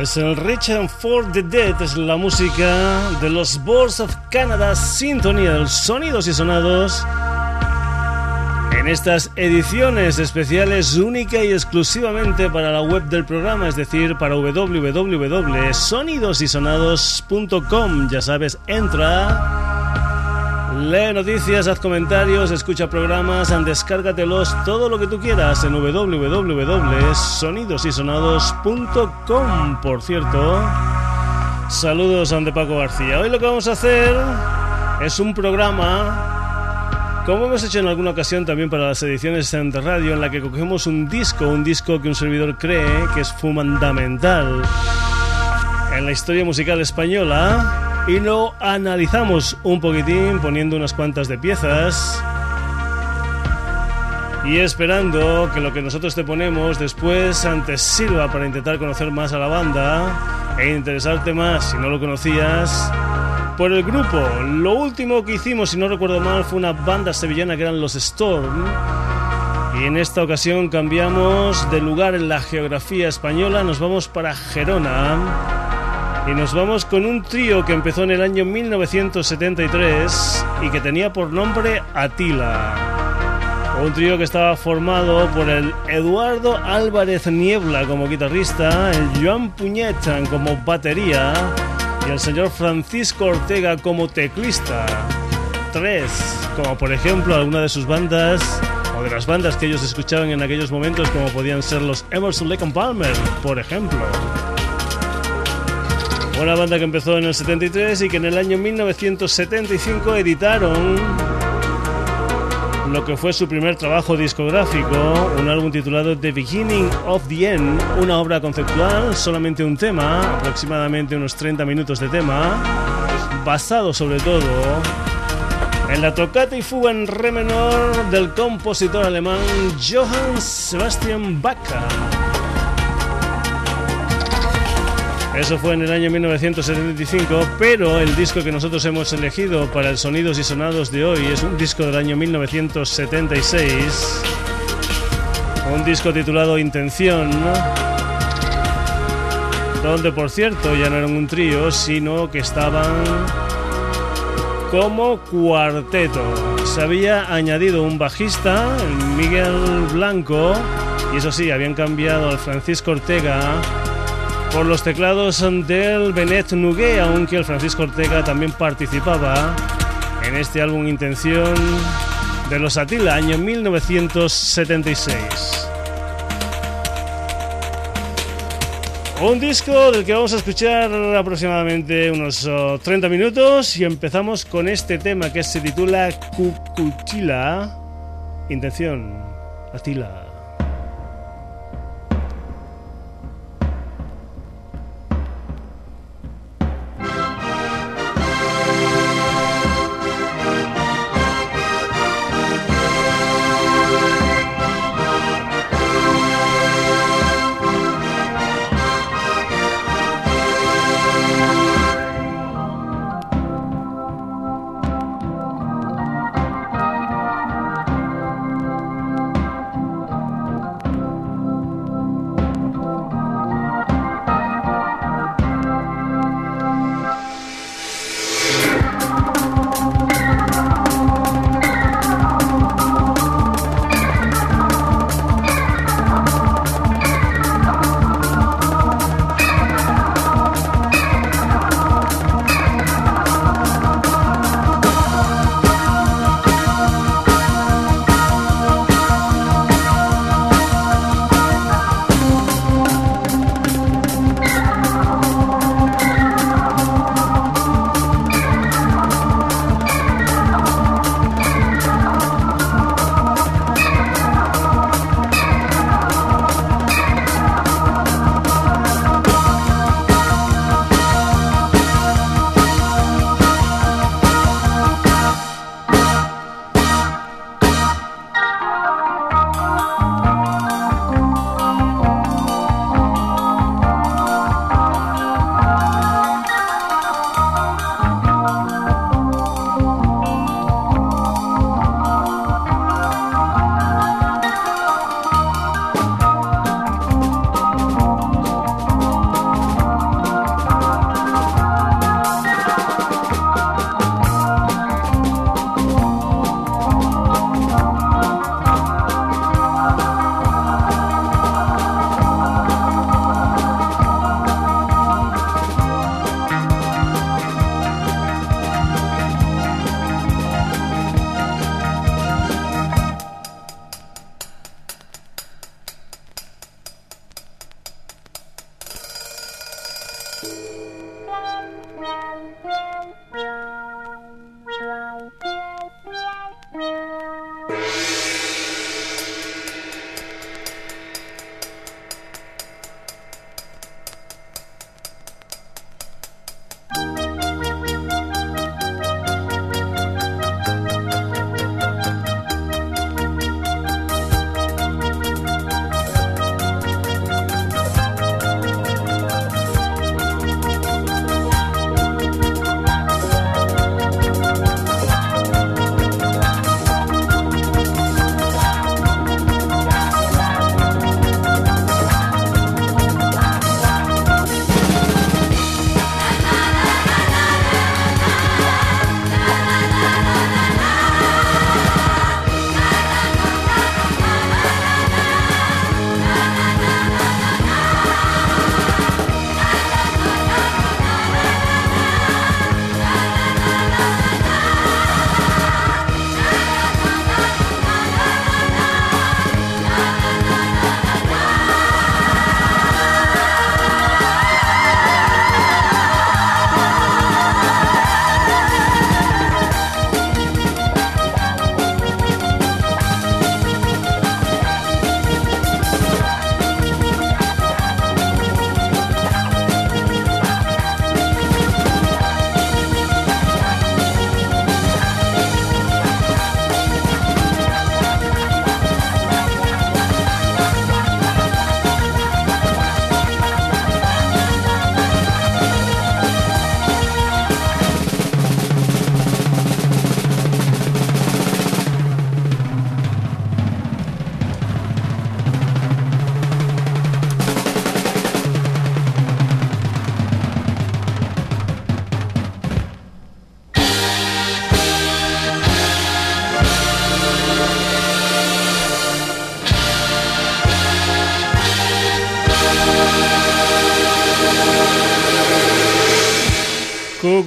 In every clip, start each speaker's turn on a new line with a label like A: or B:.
A: Es el Rich and for the Dead, es la música de los Boards of Canada, sintonía de sonidos y sonados. En estas ediciones especiales única y exclusivamente para la web del programa, es decir, para www.sonidosysonados.com. Ya sabes, entra Lee noticias, haz comentarios, escucha programas, descárgatelos, todo lo que tú quieras en www.sonidosysonados.com. Por cierto, saludos ante Paco García. Hoy lo que vamos a hacer es un programa, como hemos hecho en alguna ocasión también para las ediciones de radio, en la que cogemos un disco, un disco que un servidor cree que es fundamental en la historia musical española y lo analizamos un poquitín poniendo unas cuantas de piezas y esperando que lo que nosotros te ponemos después antes sirva para intentar conocer más a la banda e interesarte más si no lo conocías por el grupo. Lo último que hicimos, si no recuerdo mal, fue una banda sevillana que eran los Storm. Y en esta ocasión cambiamos de lugar en la geografía española, nos vamos para Gerona y nos vamos con un trío que empezó en el año 1973 y que tenía por nombre Atila. Un trío que estaba formado por el Eduardo Álvarez Niebla como guitarrista, el Joan Puñetan como batería y el señor Francisco Ortega como teclista. Tres, como por ejemplo alguna de sus bandas o de las bandas que ellos escuchaban en aquellos momentos como podían ser los Emerson Lake Palmer, por ejemplo. Una banda que empezó en el 73 y que en el año 1975 editaron lo que fue su primer trabajo discográfico, un álbum titulado The Beginning of the End, una obra conceptual, solamente un tema, aproximadamente unos 30 minutos de tema, basado sobre todo en la tocata y fuga en re menor del compositor alemán Johann Sebastian Bach. Eso fue en el año 1975, pero el disco que nosotros hemos elegido para el Sonidos y Sonados de hoy es un disco del año 1976. Un disco titulado Intención, donde por cierto ya no eran un trío, sino que estaban como cuarteto. Se había añadido un bajista, Miguel Blanco, y eso sí, habían cambiado al Francisco Ortega por los teclados del Benet Nugué, aunque el Francisco Ortega también participaba en este álbum Intención de los Atila, año 1976. Un disco del que vamos a escuchar aproximadamente unos 30 minutos y empezamos con este tema que se titula Cucuchila. Intención, Atila.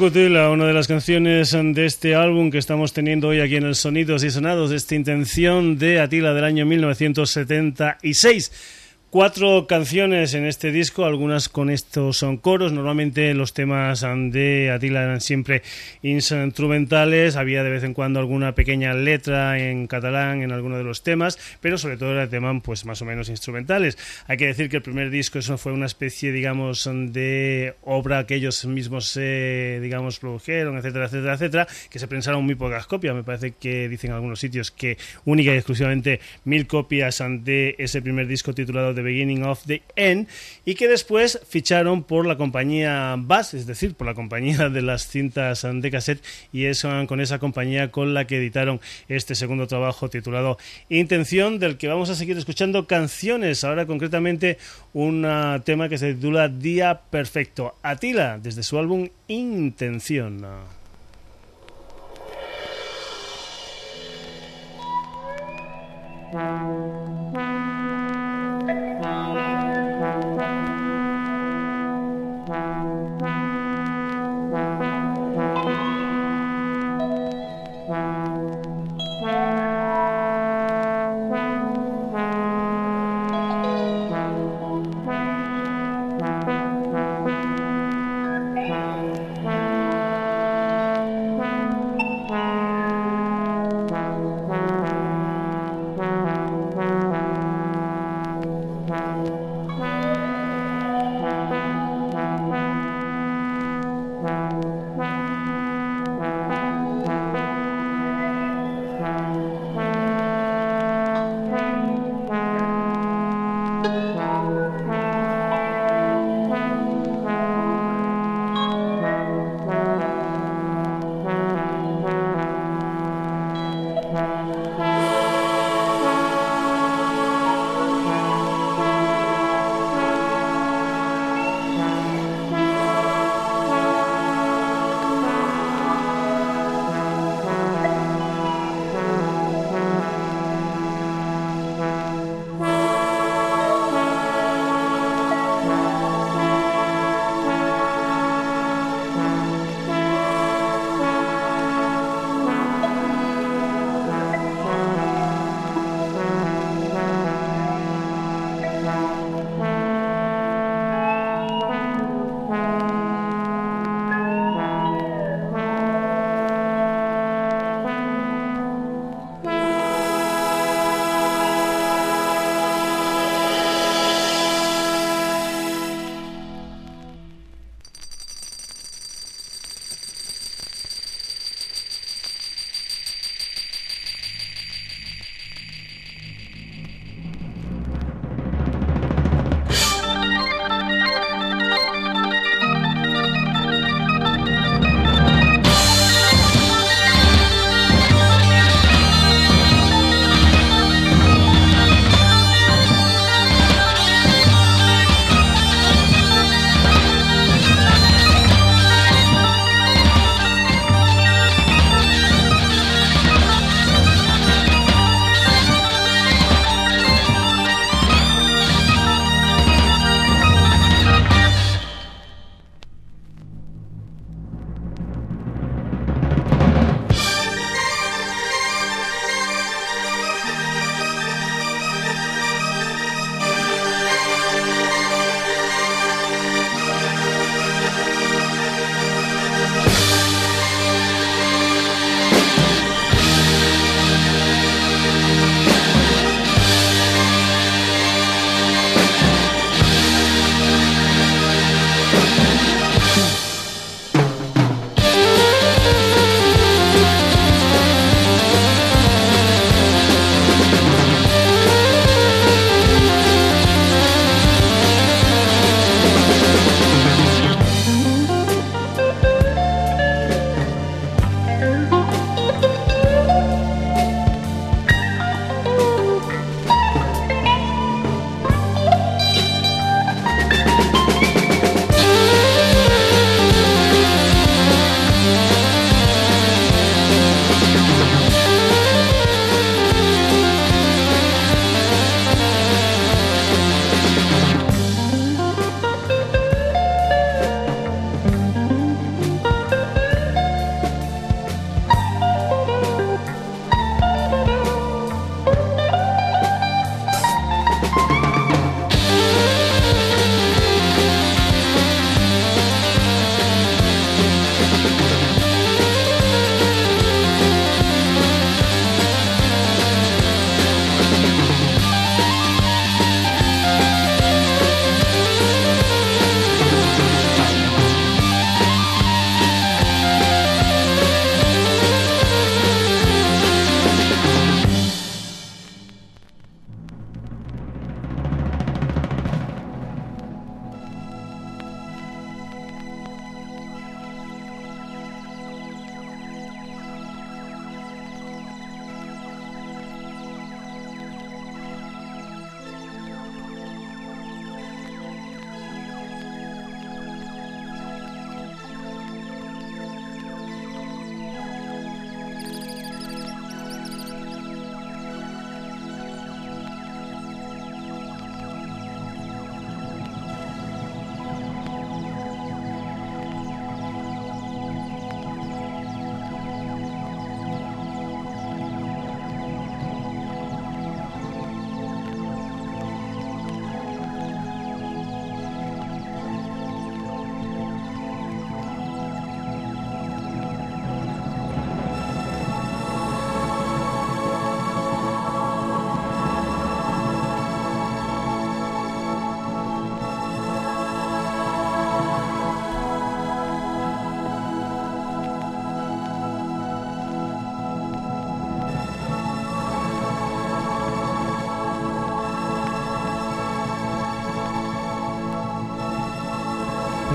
A: Una de las canciones de este álbum que estamos teniendo hoy aquí en el Sonidos y Sonados, esta intención de Atila del año 1976 cuatro canciones en este disco, algunas con estos son coros. Normalmente los temas de Atila eran siempre instrumentales, había de vez en cuando alguna pequeña letra en catalán en alguno de los temas, pero sobre todo eran temas pues más o menos instrumentales. Hay que decir que el primer disco eso fue una especie, digamos, de obra que ellos mismos digamos, produjeron, etcétera, etcétera, etcétera, que se pensaron muy pocas copias. Me parece que dicen en algunos sitios que única y exclusivamente mil copias de ese primer disco titulado The Beginning of the End, y que después ficharon por la compañía Bass, es decir, por la compañía de las cintas de cassette, y es con esa compañía con la que editaron este segundo trabajo titulado Intención, del que vamos a seguir escuchando canciones, ahora concretamente un ah, tema que se titula Día Perfecto, Atila, desde su álbum Intención.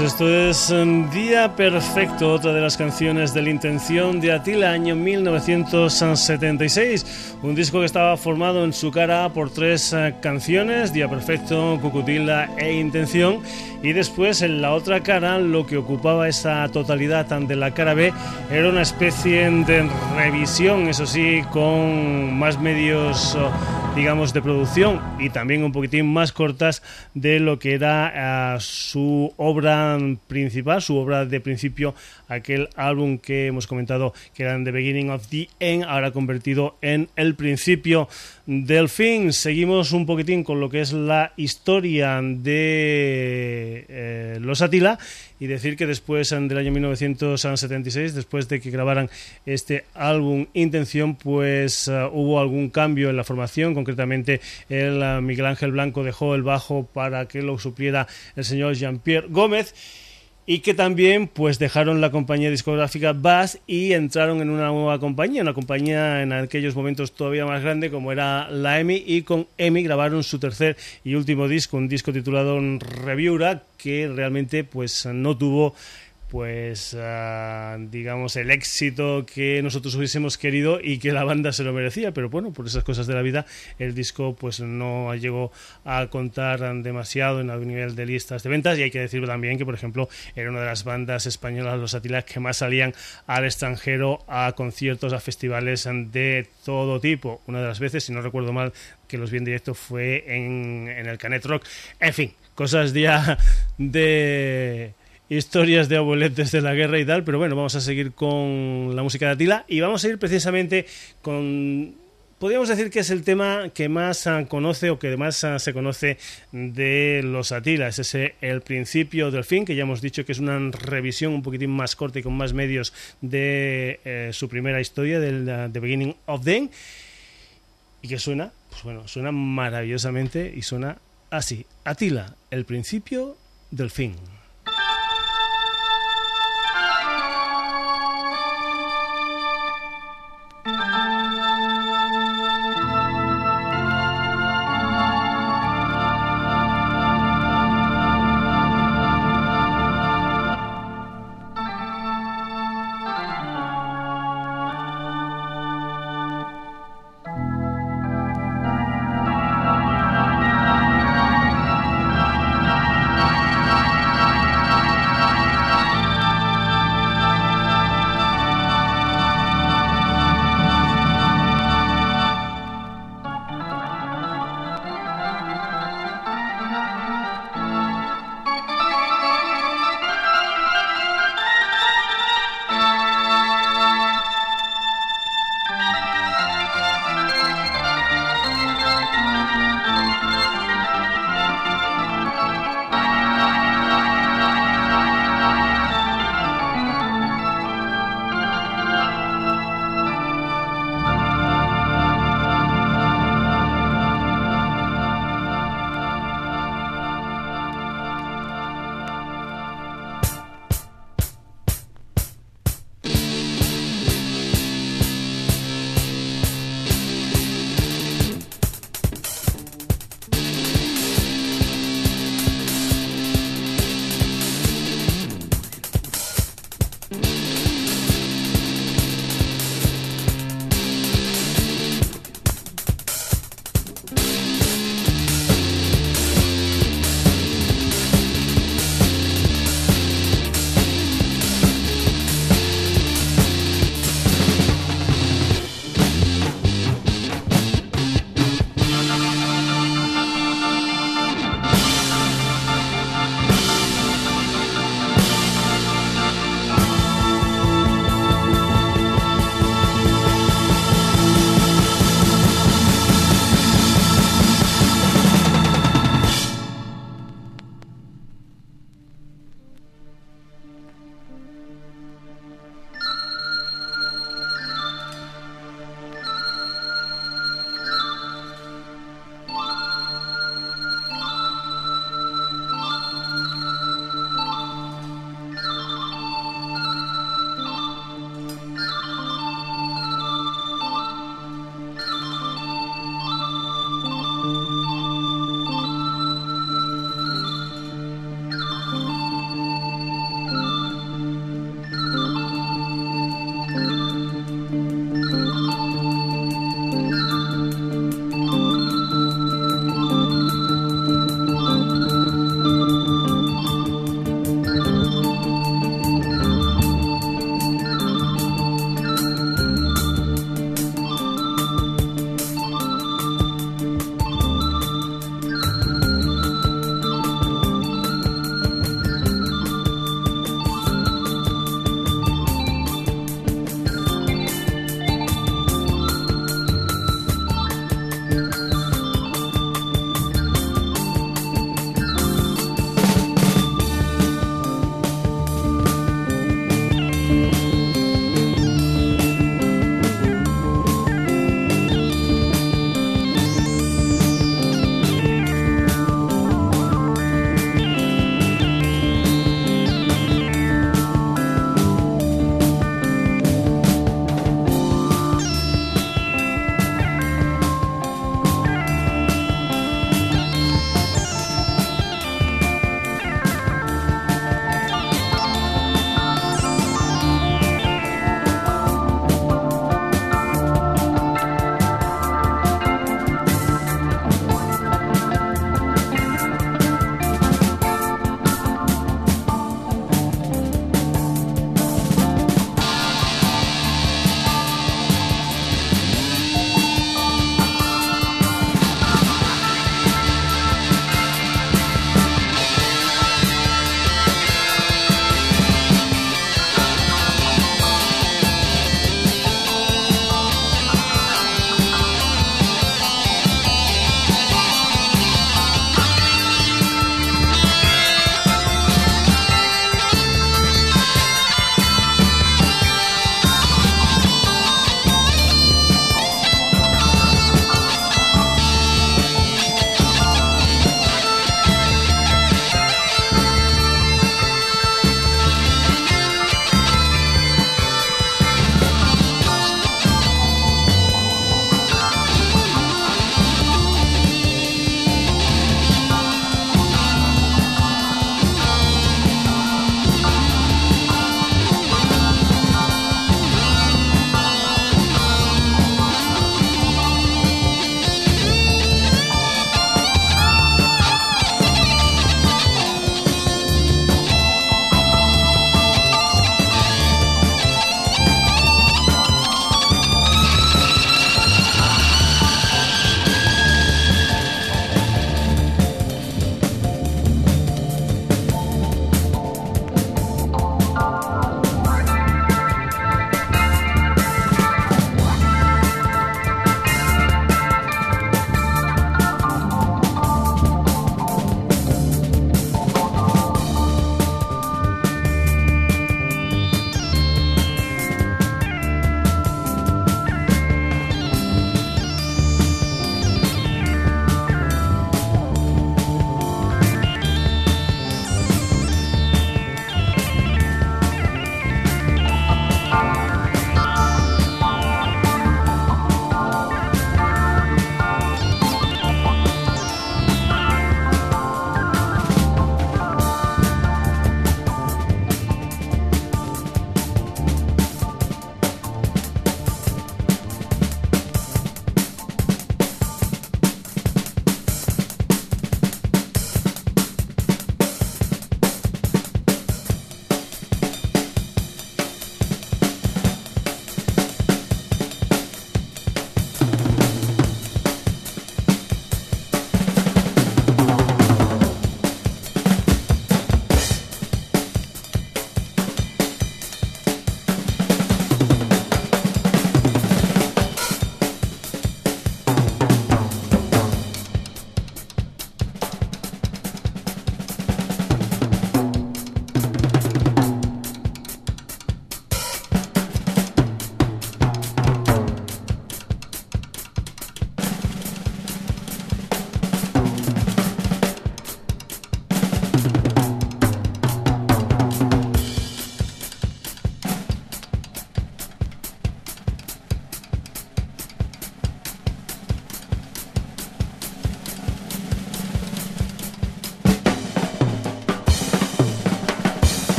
A: Esto es Día Perfecto, otra de las canciones de la intención de Atila, año 1976. Un disco que estaba formado en su cara por tres uh, canciones, Día Perfecto, Cucutila e Intención. Y después en la otra cara, lo que ocupaba esa totalidad de la cara B era una especie de revisión, eso sí, con más medios uh, digamos, de producción y también un poquitín más cortas de lo que era uh, su obra principal, su obra de principio, aquel álbum que hemos comentado que era The Beginning of the End, ahora convertido en el principio del fin. Seguimos un poquitín con lo que es la historia de eh, los Atila y decir que después del año 1976, después de que grabaran este álbum Intención, pues eh, hubo algún cambio en la formación, concretamente el uh, Miguel Ángel Blanco dejó el bajo para que lo supliera el señor Jean-Pierre Gómez y que también pues dejaron la compañía discográfica Bass y entraron en una nueva compañía, una compañía en aquellos momentos todavía más grande como era la EMI y con EMI grabaron su tercer y último disco, un disco titulado Reviewra que realmente pues no tuvo pues uh, digamos el éxito que nosotros hubiésemos querido y que la banda se lo merecía. Pero bueno por esas cosas de la vida el disco pues no llegó a contar demasiado en algún nivel de listas de ventas. Y hay que decir también que por ejemplo era una de las bandas españolas los Atilas que más salían al extranjero a conciertos a festivales de todo tipo. Una de las veces si no recuerdo mal que los vi en directo fue en, en el Canet Rock. En fin cosas ya de historias de abueletes de la guerra y tal, pero bueno, vamos a seguir con la música de Atila y vamos a ir precisamente con podríamos decir que es el tema que más ah, conoce o que más ah, se conoce de los Atila. Es ese el principio del fin, que ya hemos dicho que es una revisión un poquitín más corta y con más medios de eh, su primera historia, del uh, The Beginning of Them. Y que suena, pues bueno, suena maravillosamente y suena así. Atila, el principio del fin.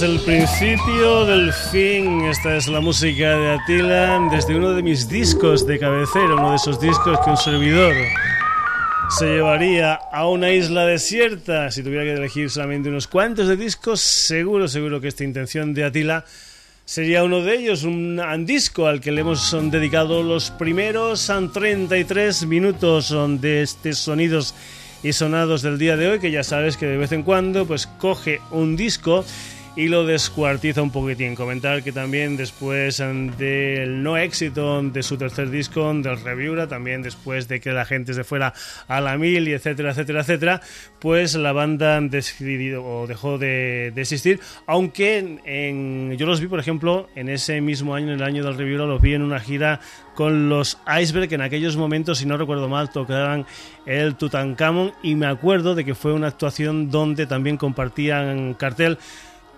A: Es el principio del fin. Esta es la música de Attila desde uno de mis discos de cabecera, uno de esos discos que un servidor se llevaría a una isla desierta. Si tuviera que elegir solamente unos cuantos de discos, seguro, seguro que esta intención de Attila sería uno de ellos, un disco al que le hemos dedicado los primeros 33 minutos de estos sonidos y sonados del día de hoy, que ya sabes que de vez en cuando pues coge un disco y lo descuartiza un poquitín. Comentar que también después del no éxito de su tercer disco, del Reviura, también después de que la gente se fuera a la mil y etcétera, etcétera, etcétera, pues la banda decidido o dejó de, existir, aunque en, yo los vi, por ejemplo, en ese mismo año, en el año del Reviura, los vi en una gira con los Iceberg que en aquellos momentos, si no recuerdo mal, tocaban el Tutankamón y me acuerdo de que fue una actuación donde también compartían cartel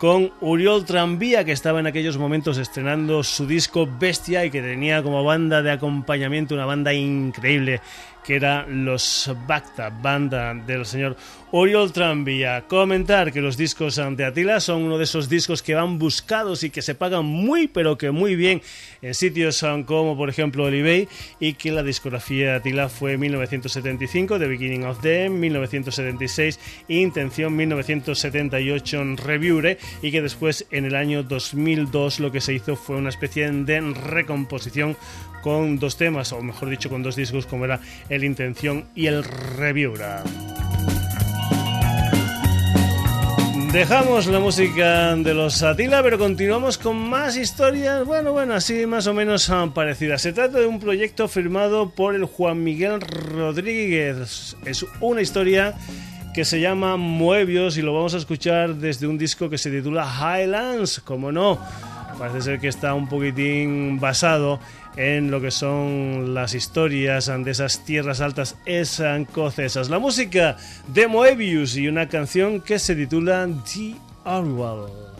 A: con Uriol Tranvía, que estaba en aquellos momentos estrenando su disco Bestia y que tenía como banda de acompañamiento una banda increíble que era los Bacta, banda del señor Oriol Tranvía. Comentar que los discos de Atila son uno de esos discos que van buscados y que se pagan muy pero que muy bien en sitios como por ejemplo el eBay y que la discografía de Atila fue 1975, The Beginning of Them, 1976, Intención 1978 en Reviewre y que después en el año 2002 lo que se hizo fue una especie de recomposición con dos temas, o mejor dicho, con dos discos como era El Intención y El Reviura. Dejamos la música de los Atila, pero continuamos con más historias, bueno, bueno, así más o menos parecidas. Se trata de un proyecto firmado por el Juan Miguel Rodríguez. Es una historia que se llama Muebios y lo vamos a escuchar desde un disco que se titula Highlands, como no. Parece ser que está un poquitín basado en lo que son las historias de esas tierras altas escocesas. La música de Moebius y una canción que se titula The Orwell.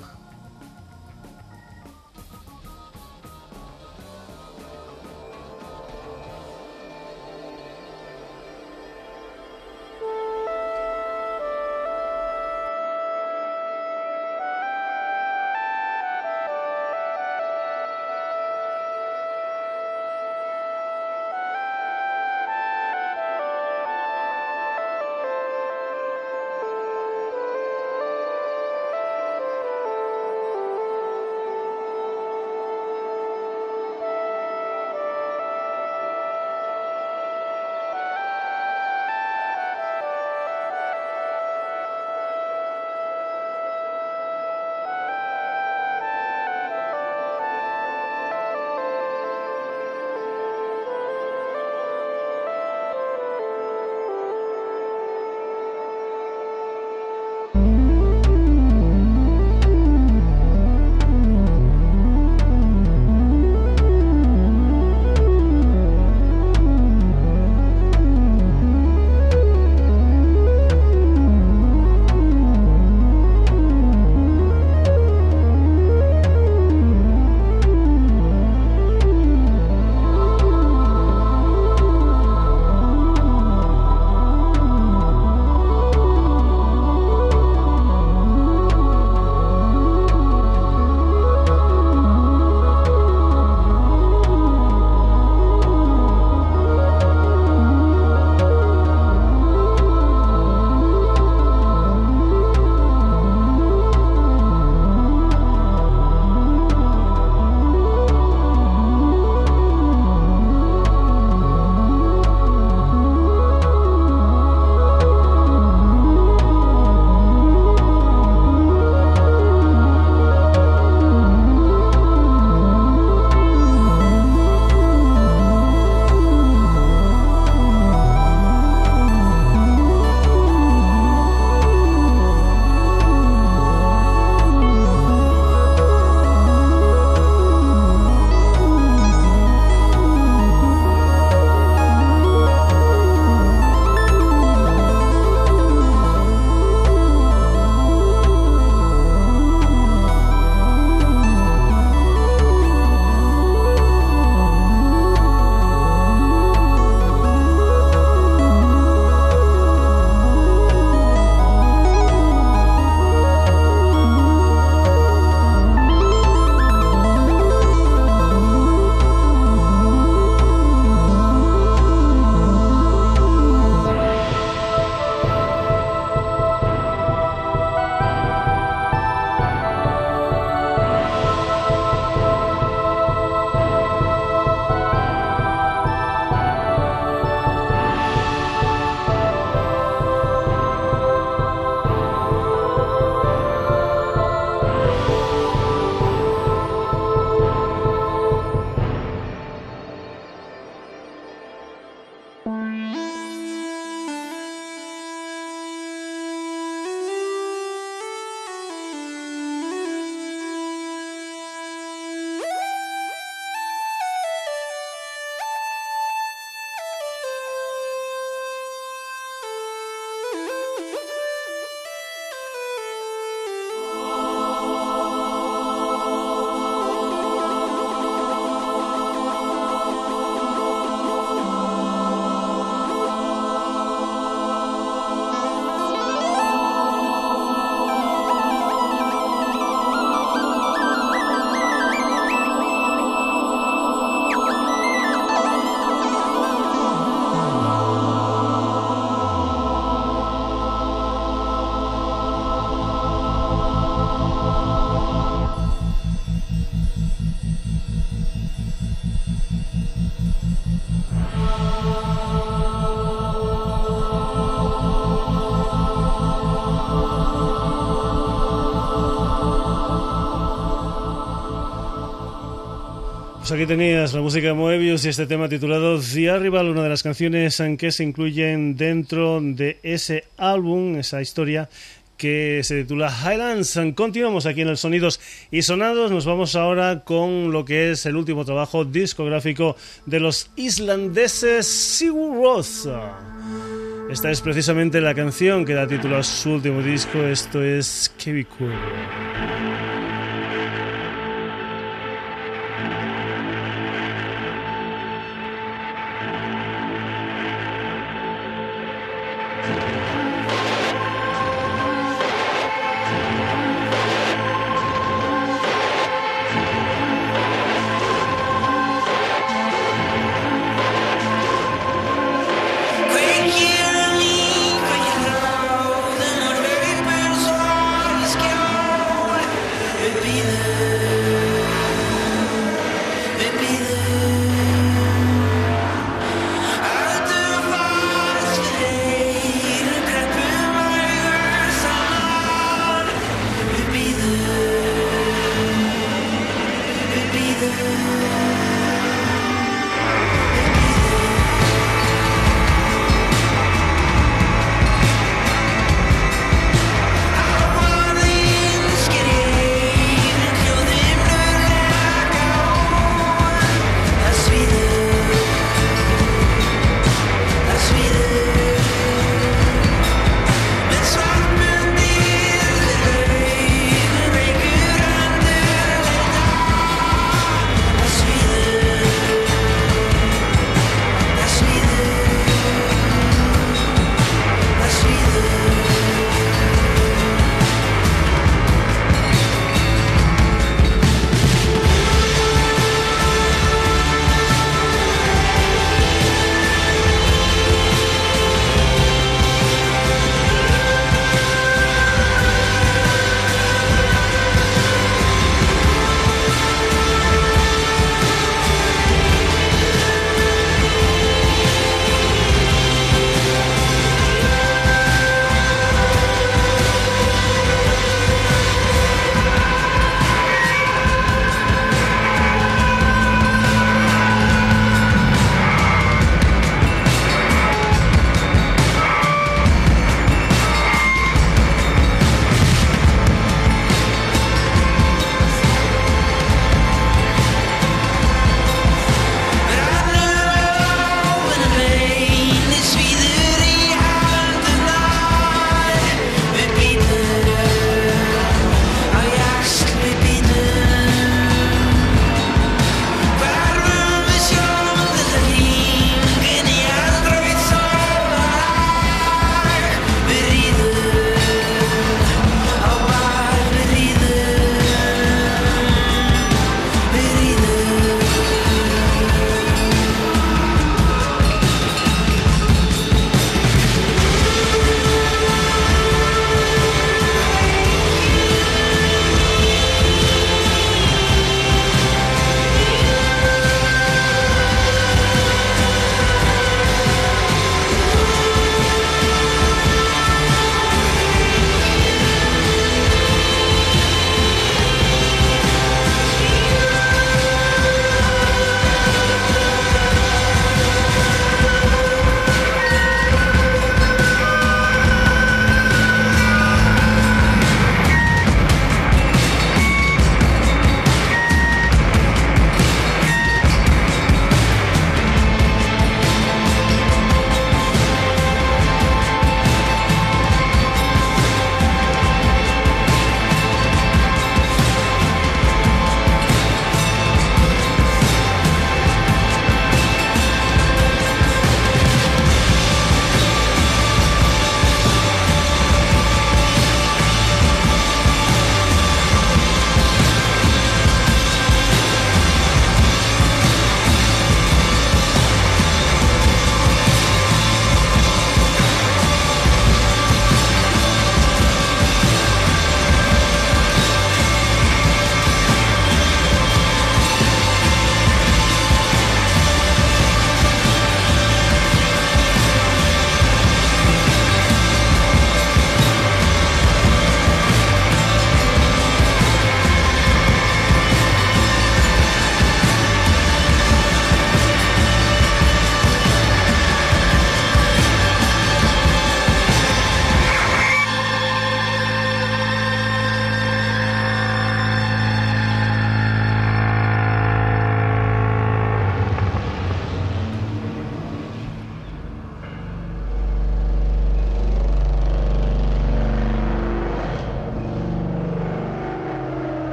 A: Aquí tenías la música de Moebius y este tema titulado The Arrival, una de las canciones en que se incluyen dentro de ese álbum, esa historia que se titula Highlands. Continuamos aquí en el Sonidos y Sonados. Nos vamos ahora con lo que es el último trabajo discográfico de los islandeses Sigur Rós. Esta es precisamente la canción que da título a su último disco. Esto es Kevikur.
B: Be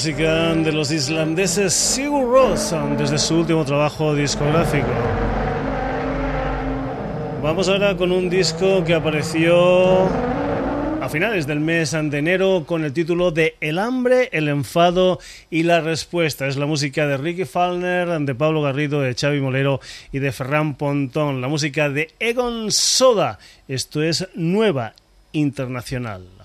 B: música de los islandeses Sigur Rós desde su último trabajo discográfico. Vamos ahora con un disco que apareció a finales del mes de enero con el título de El hambre, el enfado y la respuesta. Es la música de Ricky Falner, de Pablo Garrido, de Xavi Molero y de Ferran Pontón. La música de Egon Soda. Esto es Nueva Internacional.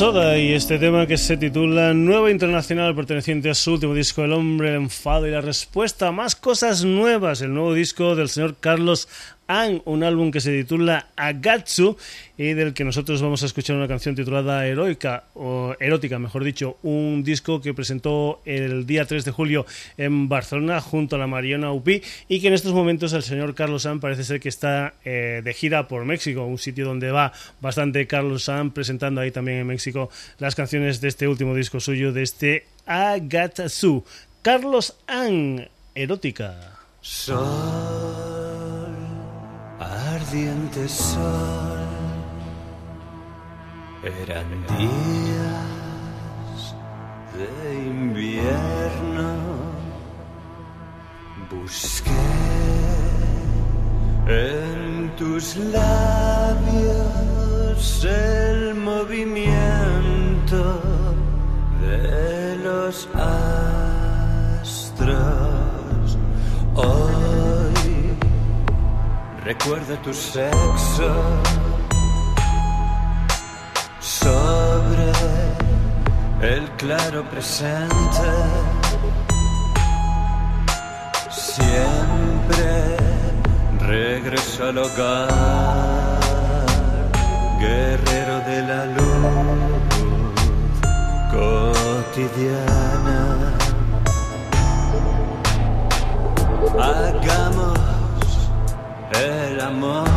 B: Soda y este tema que se titula Nueva Internacional perteneciente a su último disco El hombre, el enfado y la respuesta. Más cosas nuevas, el nuevo disco del señor Carlos un álbum que se titula Agatsu y del que nosotros vamos a escuchar una canción titulada Heroica, o Erótica, mejor dicho, un disco que presentó el día 3 de julio en Barcelona junto a la Mariana Upi y que en estos momentos el señor Carlos San parece ser que está eh, de gira por México, un sitio donde va bastante Carlos San presentando ahí también en México las canciones de este último disco suyo, de este Agatsu. Carlos An, Erótica
C: ardiente sol. Eran días de invierno. Busqué
D: tus labios el movimiento de los. Recuerda tu sexo sobre el claro presente. Siempre regreso al hogar, guerrero de la luz cotidiana. Hagamos el amor.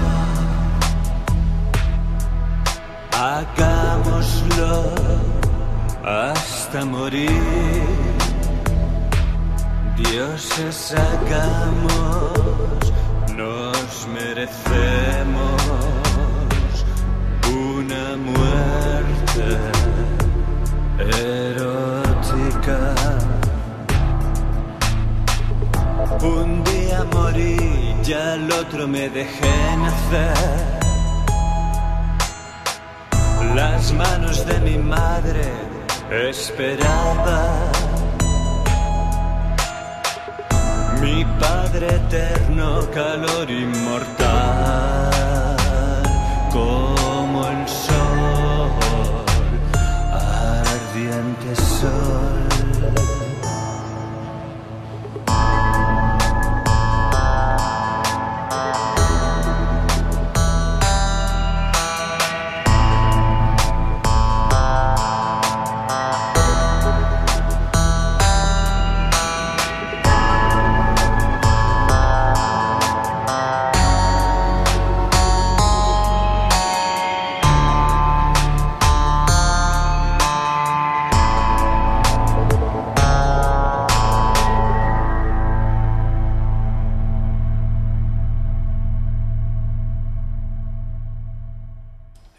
D: Hagámoslo hasta morir. Dioses hagamos, nos merecemos una muerte erótica. Un día morí, ya el otro me dejé nacer. Las manos de mi madre esperaba. Mi Padre eterno, calor inmortal,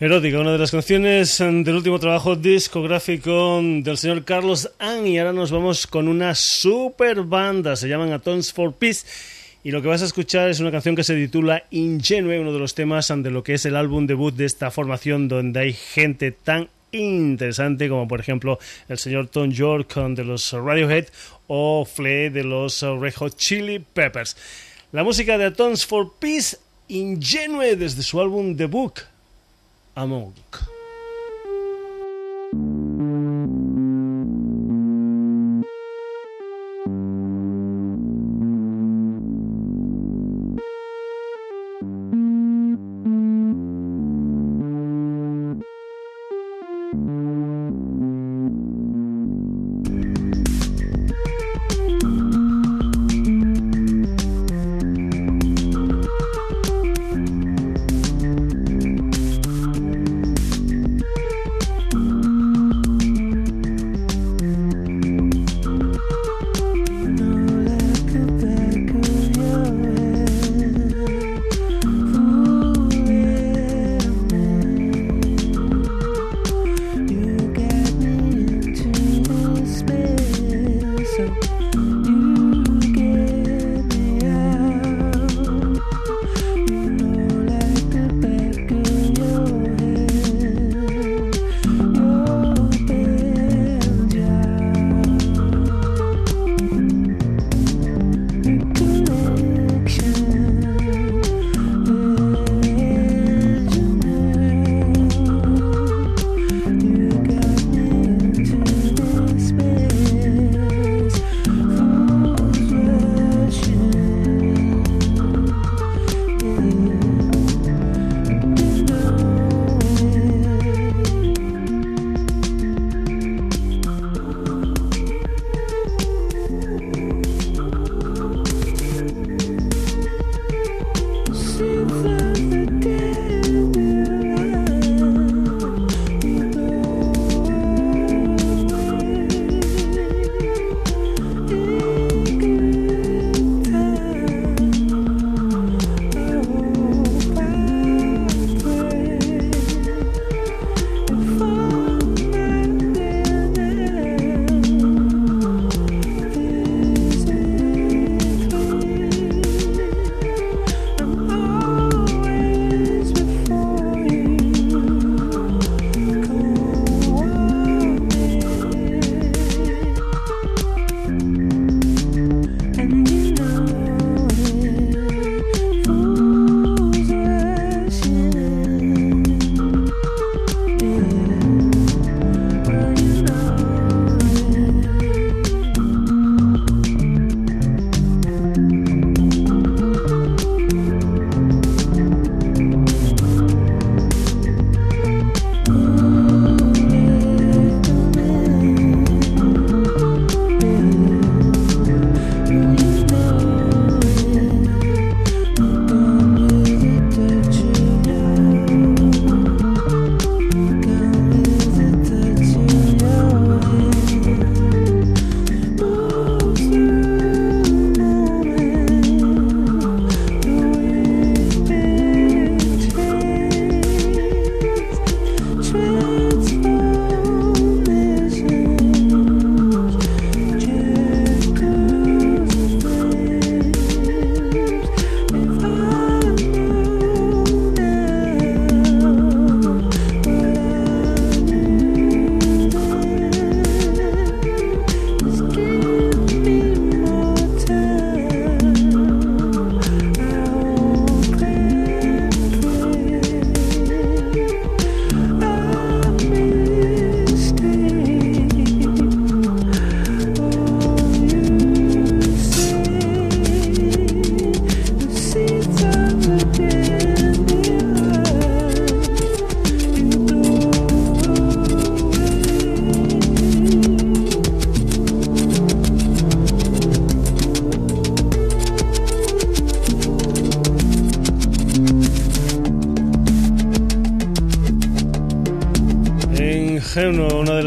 A: Erótica, una de las canciones del último trabajo discográfico del señor Carlos Ann. Y ahora nos vamos con una super banda, se llaman Atoms for Peace. Y lo que vas a escuchar es una canción que se titula Ingenue, uno de los temas de lo que es el álbum debut de esta formación, donde hay gente tan interesante como por ejemplo el señor Tom York de los Radiohead o Flea de los Red Hot Chili Peppers. La música de Atoms for Peace, Ingenue, desde su álbum debut. Amok. among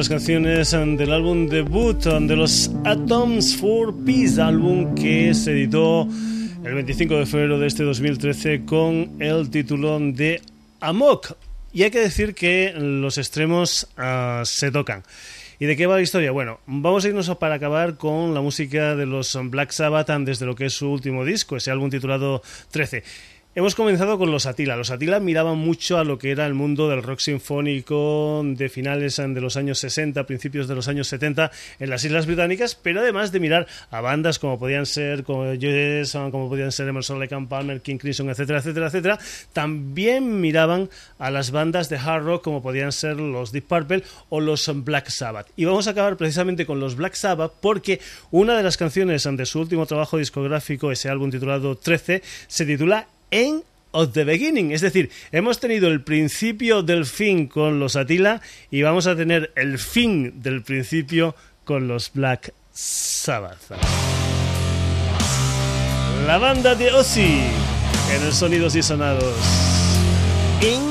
A: canciones del álbum debut de los Atoms for Peace, álbum que se editó el 25 de febrero de este 2013 con el título de Amok. Y hay que decir que los extremos uh, se tocan. ¿Y de qué va la historia? Bueno, vamos a irnos para acabar con la música de los Black Sabbath desde lo que es su último disco, ese álbum titulado 13. Hemos comenzado con los Atila. Los Atila miraban mucho a lo que era el mundo del rock sinfónico de finales de los años 60, principios de los años 70 en las Islas Británicas, pero además de mirar a bandas como podían ser como Jason, como podían ser Emerson Lake and Palmer, King Crimson, etcétera, etcétera, etcétera, también miraban a las bandas de hard rock como podían ser los Deep Purple o los Black Sabbath. Y vamos a acabar precisamente con los Black Sabbath porque una de las canciones de su último trabajo discográfico, ese álbum titulado 13, se titula en Of the Beginning. Es decir, hemos tenido el principio del fin con los Atila y vamos a tener el fin del principio con los Black Sabbath. La banda de Ozzy en el Sonidos y Sonados. In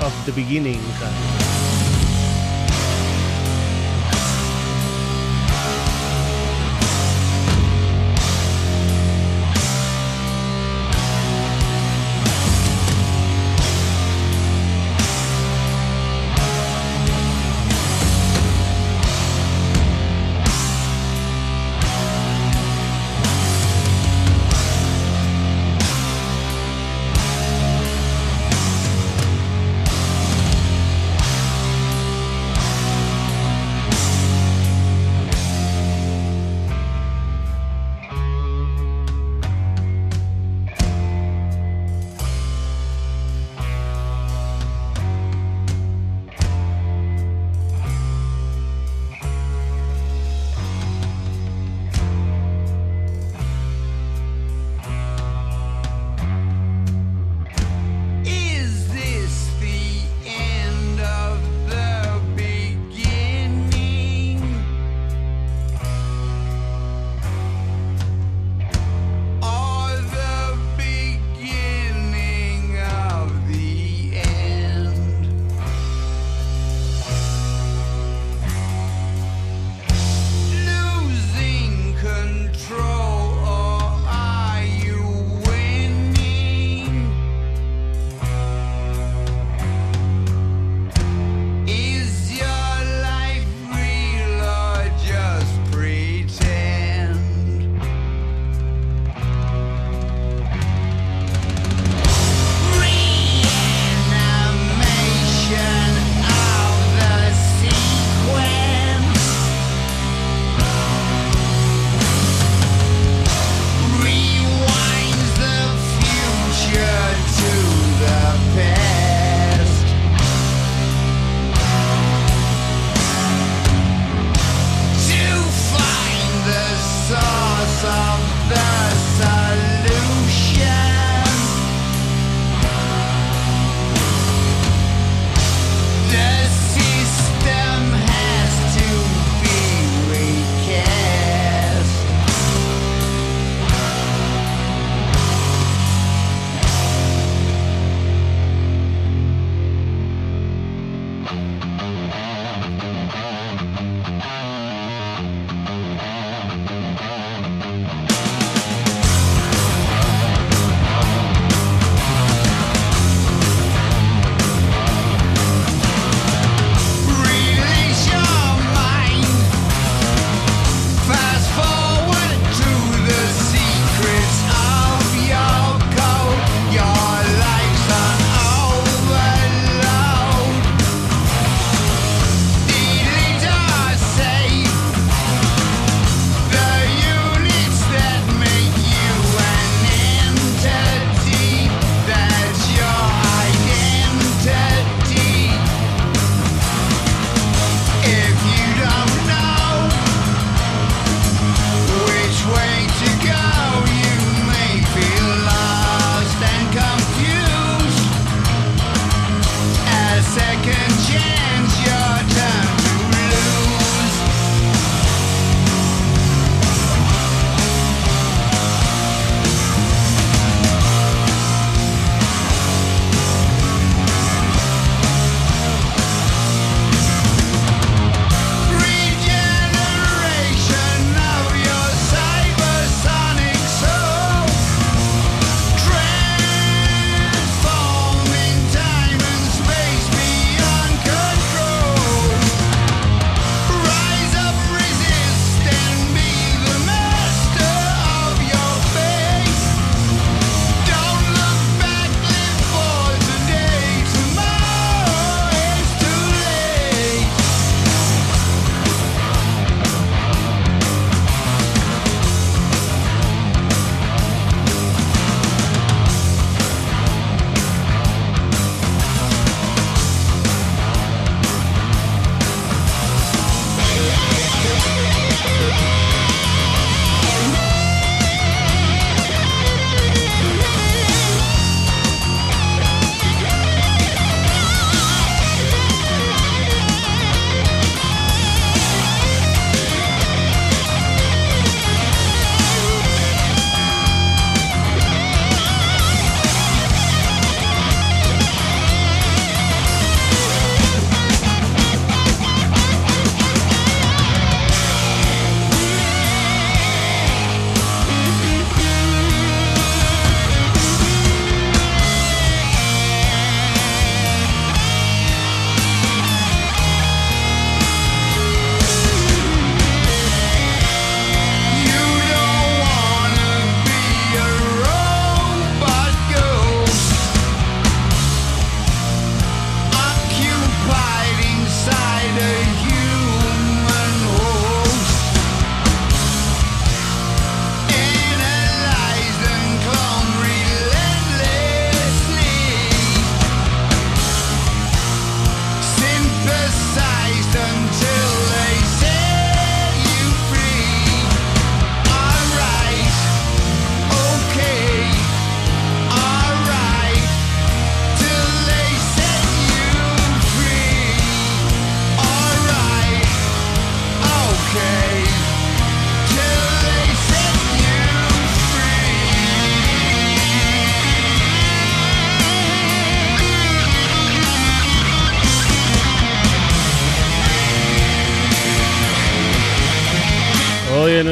A: of the Beginning.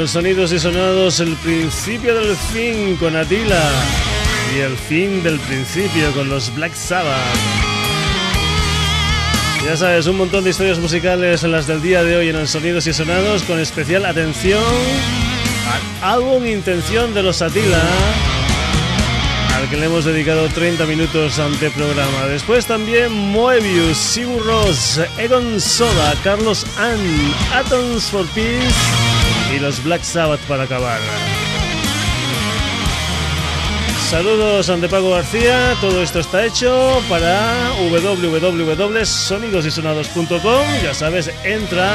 A: Sonidos y Sonados el principio del fin con Atila y el fin del principio con los Black Sabbath. Ya sabes, un montón de historias musicales en las del día de hoy en el Sonidos y Sonados con especial atención al álbum Intención de los Atila al que le hemos dedicado 30 minutos ante programa. Después también Moebius, Sigur Ross, Egon Soda, Carlos Ann, Atoms for Peace y los Black Sabbath para acabar. Saludos ante Paco García, todo esto está hecho para www.sonidosysonados.com, ya sabes, entra,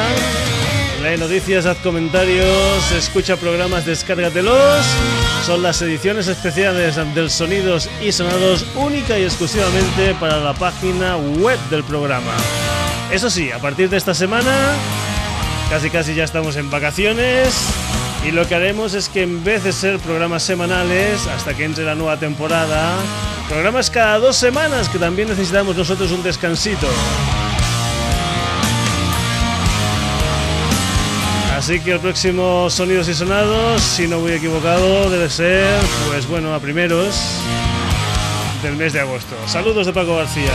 A: lee noticias, haz comentarios, escucha programas, descárgatelos. Son las ediciones especiales del Sonidos y Sonados única y exclusivamente para la página web del programa. Eso sí, a partir de esta semana, casi casi ya estamos en vacaciones. Y lo que haremos es que en vez de ser programas semanales, hasta que entre la nueva temporada, programas cada dos semanas, que también necesitamos nosotros un descansito. Así que el próximo Sonidos y Sonados, si no voy equivocado, debe ser, pues bueno, a primeros del mes de agosto. Saludos de Paco García.